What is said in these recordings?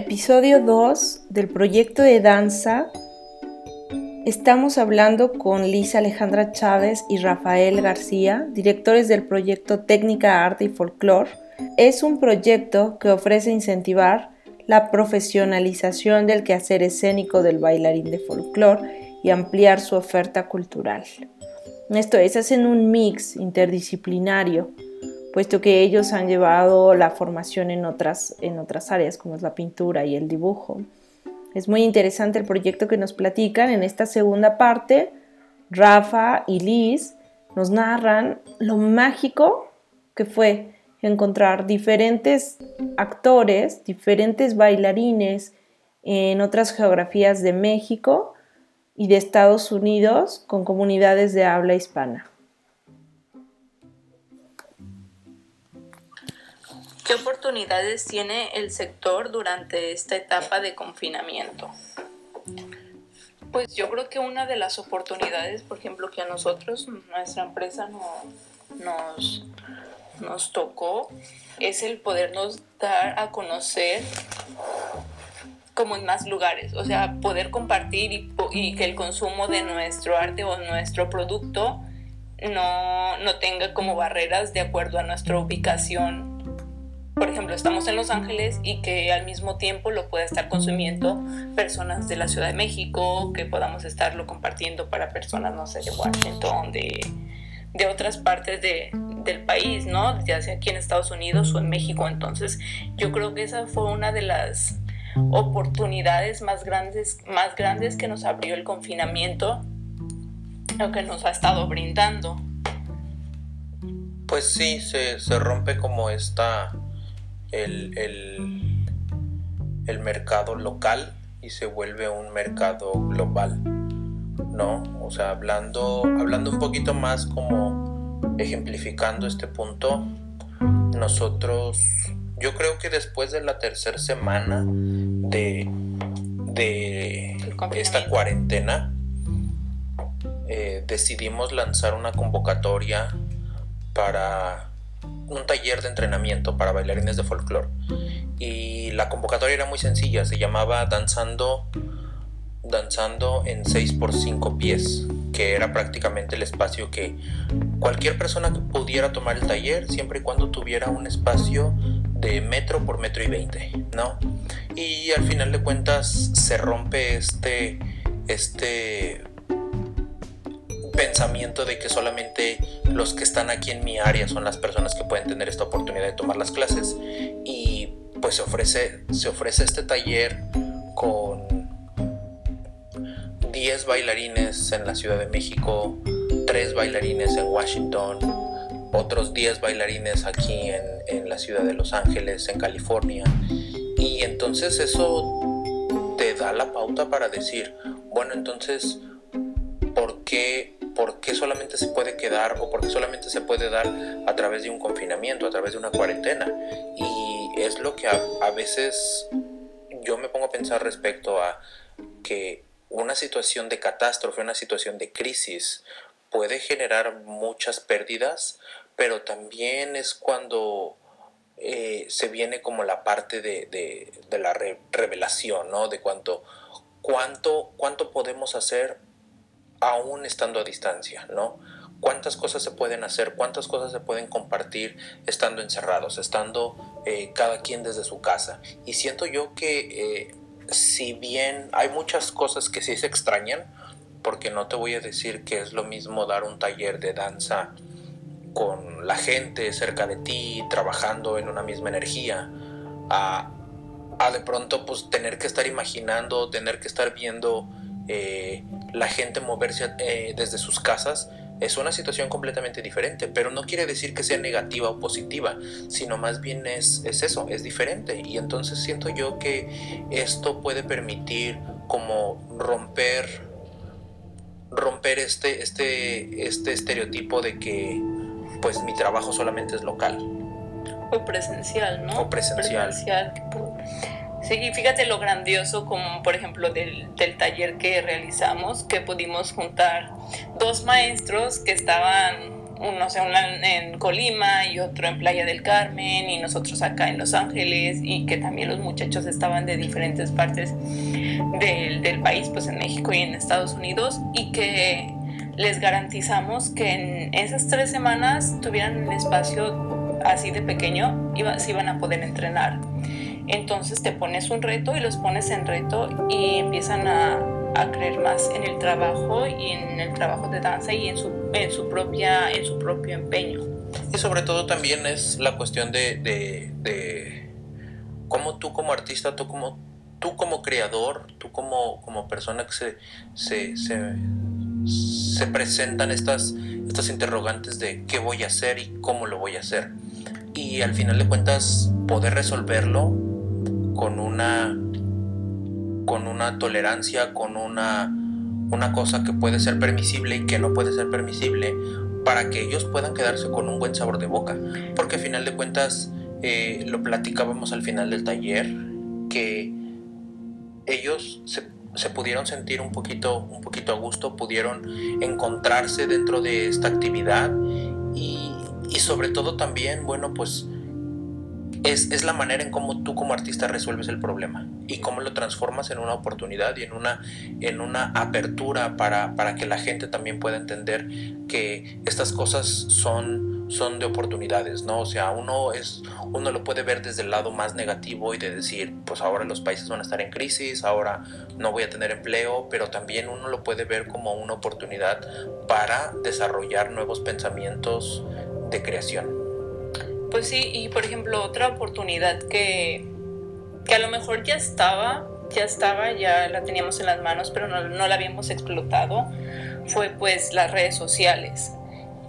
episodio 2 del proyecto de danza estamos hablando con Lisa Alejandra Chávez y Rafael García, directores del proyecto Técnica, Arte y Folclore. Es un proyecto que ofrece incentivar la profesionalización del quehacer escénico del bailarín de folclore y ampliar su oferta cultural. Esto es, hacen un mix interdisciplinario puesto que ellos han llevado la formación en otras, en otras áreas como es la pintura y el dibujo. Es muy interesante el proyecto que nos platican. En esta segunda parte, Rafa y Liz nos narran lo mágico que fue encontrar diferentes actores, diferentes bailarines en otras geografías de México y de Estados Unidos con comunidades de habla hispana. ¿Qué oportunidades tiene el sector durante esta etapa de confinamiento? Pues yo creo que una de las oportunidades, por ejemplo, que a nosotros, nuestra empresa nos, nos tocó, es el podernos dar a conocer como en más lugares, o sea, poder compartir y, y que el consumo de nuestro arte o nuestro producto no, no tenga como barreras de acuerdo a nuestra ubicación por ejemplo, estamos en Los Ángeles y que al mismo tiempo lo pueda estar consumiendo personas de la Ciudad de México, que podamos estarlo compartiendo para personas, no sé, de Washington, de, de otras partes de, del país, ¿no? Ya sea aquí en Estados Unidos o en México. Entonces, yo creo que esa fue una de las oportunidades más grandes, más grandes que nos abrió el confinamiento, lo que nos ha estado brindando. Pues sí, se, se rompe como esta el, el, mercado local y se vuelve un mercado global, ¿no? O sea, hablando, hablando un poquito más como ejemplificando este punto, nosotros, yo creo que después de la tercera semana de, de esta cuarentena, eh, decidimos lanzar una convocatoria para un taller de entrenamiento para bailarines de folclore. Y la convocatoria era muy sencilla, se llamaba Danzando, danzando en 6 por 5 pies, que era prácticamente el espacio que cualquier persona pudiera tomar el taller, siempre y cuando tuviera un espacio de metro por metro y 20, ¿no? Y al final de cuentas se rompe este, este pensamiento de que solamente los que están aquí en mi área son las personas que pueden tener esta oportunidad de tomar las clases y pues se ofrece, se ofrece este taller con 10 bailarines en la Ciudad de México, 3 bailarines en Washington, otros 10 bailarines aquí en, en la ciudad de Los Ángeles, en California. Y entonces eso te da la pauta para decir, bueno, entonces, ¿por qué por qué solamente se puede quedar o por qué solamente se puede dar a través de un confinamiento, a través de una cuarentena. Y es lo que a, veces yo me pongo a pensar respecto a que una situación de catástrofe, una situación de crisis puede generar muchas pérdidas, pero también es cuando eh, se viene como la parte de, la revelación, ¿no? De cuánto, cuánto, cuánto podemos hacer aún estando a distancia, ¿no? ¿Cuántas cosas se pueden hacer? ¿Cuántas cosas se pueden compartir estando encerrados, estando eh, cada quien desde su casa? Y siento yo que eh, si bien hay muchas cosas que sí se extrañan, porque no te voy a decir que es lo mismo dar un taller de danza con la gente cerca de ti, trabajando en una misma energía, a, a de pronto pues tener que estar imaginando, tener que estar viendo eh, la gente moverse eh, desde sus casas es una situación completamente diferente, pero no quiere decir que sea negativa o positiva, sino más bien es, es eso, es diferente. Y entonces siento yo que esto puede permitir como romper romper este, este, este estereotipo de que pues mi trabajo solamente es local. O presencial, ¿no? O presencial. presencial Sí, fíjate lo grandioso como por ejemplo del, del, taller que realizamos, que pudimos juntar dos maestros que estaban uno sea, en Colima y otro en Playa del Carmen y nosotros acá en Los Ángeles y que también los muchachos estaban de diferentes partes del, del país, pues en México y en Estados Unidos y que les garantizamos que en esas tres semanas tuvieran un espacio así de pequeño y se iban a poder entrenar. Entonces te pones un reto y los pones en reto y empiezan a, a creer más en el trabajo y en el trabajo de danza y en su, en su, propia, en su propio empeño. Y sobre todo también es la cuestión de, de, de cómo tú como artista, tú como, tú como creador, tú como, como persona que se, se, se, se presentan estas, estas interrogantes de qué voy a hacer y cómo lo voy a hacer. Y al final de cuentas poder resolverlo con una, con una tolerancia, con una, una cosa que puede ser permisible y que no puede ser permisible, para que ellos puedan quedarse con un buen sabor de boca. Porque al final de cuentas, eh, lo platicábamos al final del taller, que ellos se, se, pudieron sentir un poquito, un poquito a gusto, pudieron encontrarse dentro de esta actividad y, y sobre todo también, bueno, pues es, la manera en cómo tú como artista resuelves el problema y cómo lo transformas en una oportunidad y en una, en una apertura para, para que la gente también pueda entender que estas cosas son, son de oportunidades, ¿no? O sea, uno, es, uno lo puede ver desde el lado más negativo y de decir, pues ahora los países van a estar en crisis, ahora no voy a tener empleo, pero también uno lo puede ver como una oportunidad para desarrollar nuevos pensamientos de creación. Pues sí, y por ejemplo, otra oportunidad que, que a lo mejor ya estaba, ya estaba, ya la teníamos en las manos, pero no, no la habíamos explotado, fue pues las redes sociales.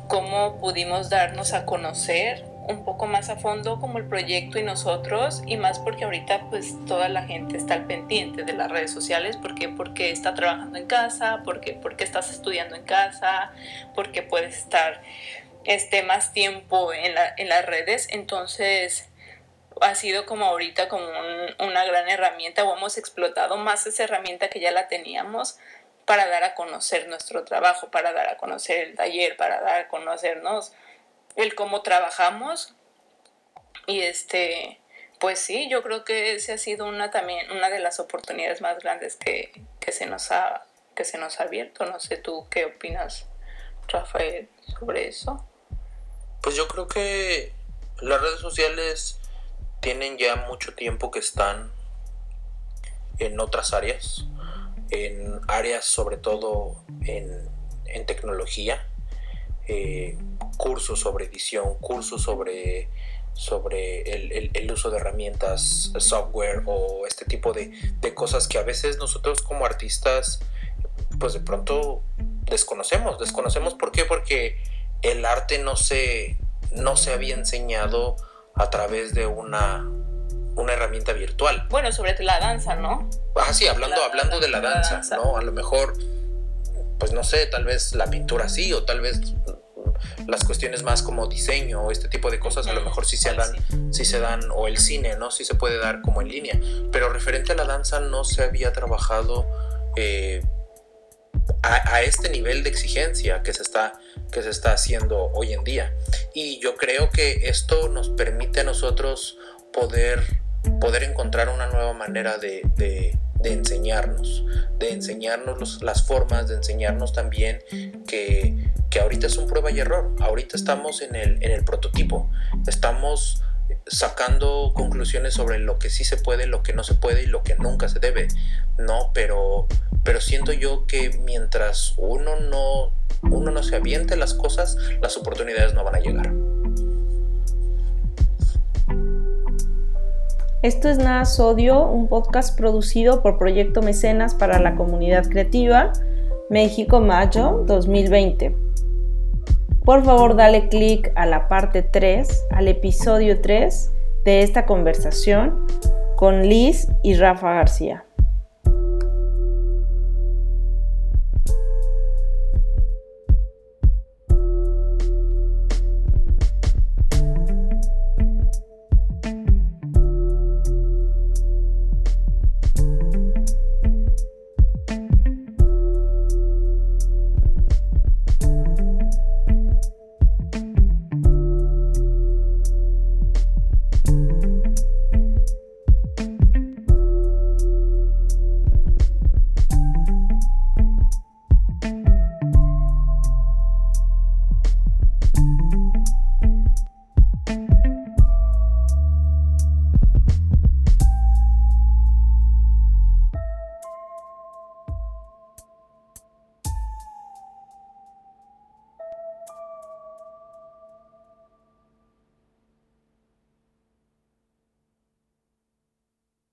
Cómo pudimos darnos a conocer un poco más a fondo como el proyecto y nosotros y más porque ahorita pues toda la gente está al pendiente de las redes sociales porque porque está trabajando en casa porque porque estás estudiando en casa porque puedes estar esté más tiempo en, las redes, entonces ha sido como ahorita como una gran herramienta o hemos explotado más esa herramienta que ya la teníamos para dar a conocer nuestro trabajo, para dar a conocer el taller, para dar a conocernos el cómo trabajamos y este pues sí, yo creo que ese ha sido una también una de las oportunidades más grandes que, que se nos ha que se nos ha abierto. No sé tú qué opinas, Rafael, sobre eso. Pues yo creo que las redes sociales tienen ya mucho tiempo que están en otras áreas, en áreas sobre todo en, tecnología, eh, cursos sobre edición, cursos sobre, sobre el, uso de herramientas, software o este tipo de, de cosas que a veces nosotros como artistas pues de pronto desconocemos. Desconocemos por qué, porque el arte no se, no se había enseñado a través de una, una herramienta virtual. Bueno, sobre la danza, ¿no? Ah, sí, hablando, hablando de la danza, ¿no? A lo mejor, pues no sé, tal vez la pintura sí, o tal vez las cuestiones más como diseño o este tipo de cosas a lo mejor sí se dan, sí se dan, o el cine, ¿no? Sí se puede dar como en línea. Pero referente a la danza no se había trabajado eh, a, este nivel de exigencia que se, está, que se está haciendo hoy en día. Y yo creo que esto nos permite a nosotros poder, poder encontrar una nueva manera de, enseñarnos, de enseñarnos las formas, de enseñarnos también que, que ahorita es un prueba y error, ahorita estamos en el, en el prototipo, estamos sacando conclusiones sobre lo que sí se puede, lo que no se puede y lo que nunca se debe, ¿no? Pero, pero siento yo que mientras uno no, uno no se aviente las cosas, las oportunidades no van a llegar. Esto es Nada Sodio, un podcast producido por Proyecto Mecenas para la Comunidad Creativa, México Mayo 2020. Por favor, dale clic a la parte 3, al episodio 3 de esta conversación con Liz y Rafa García.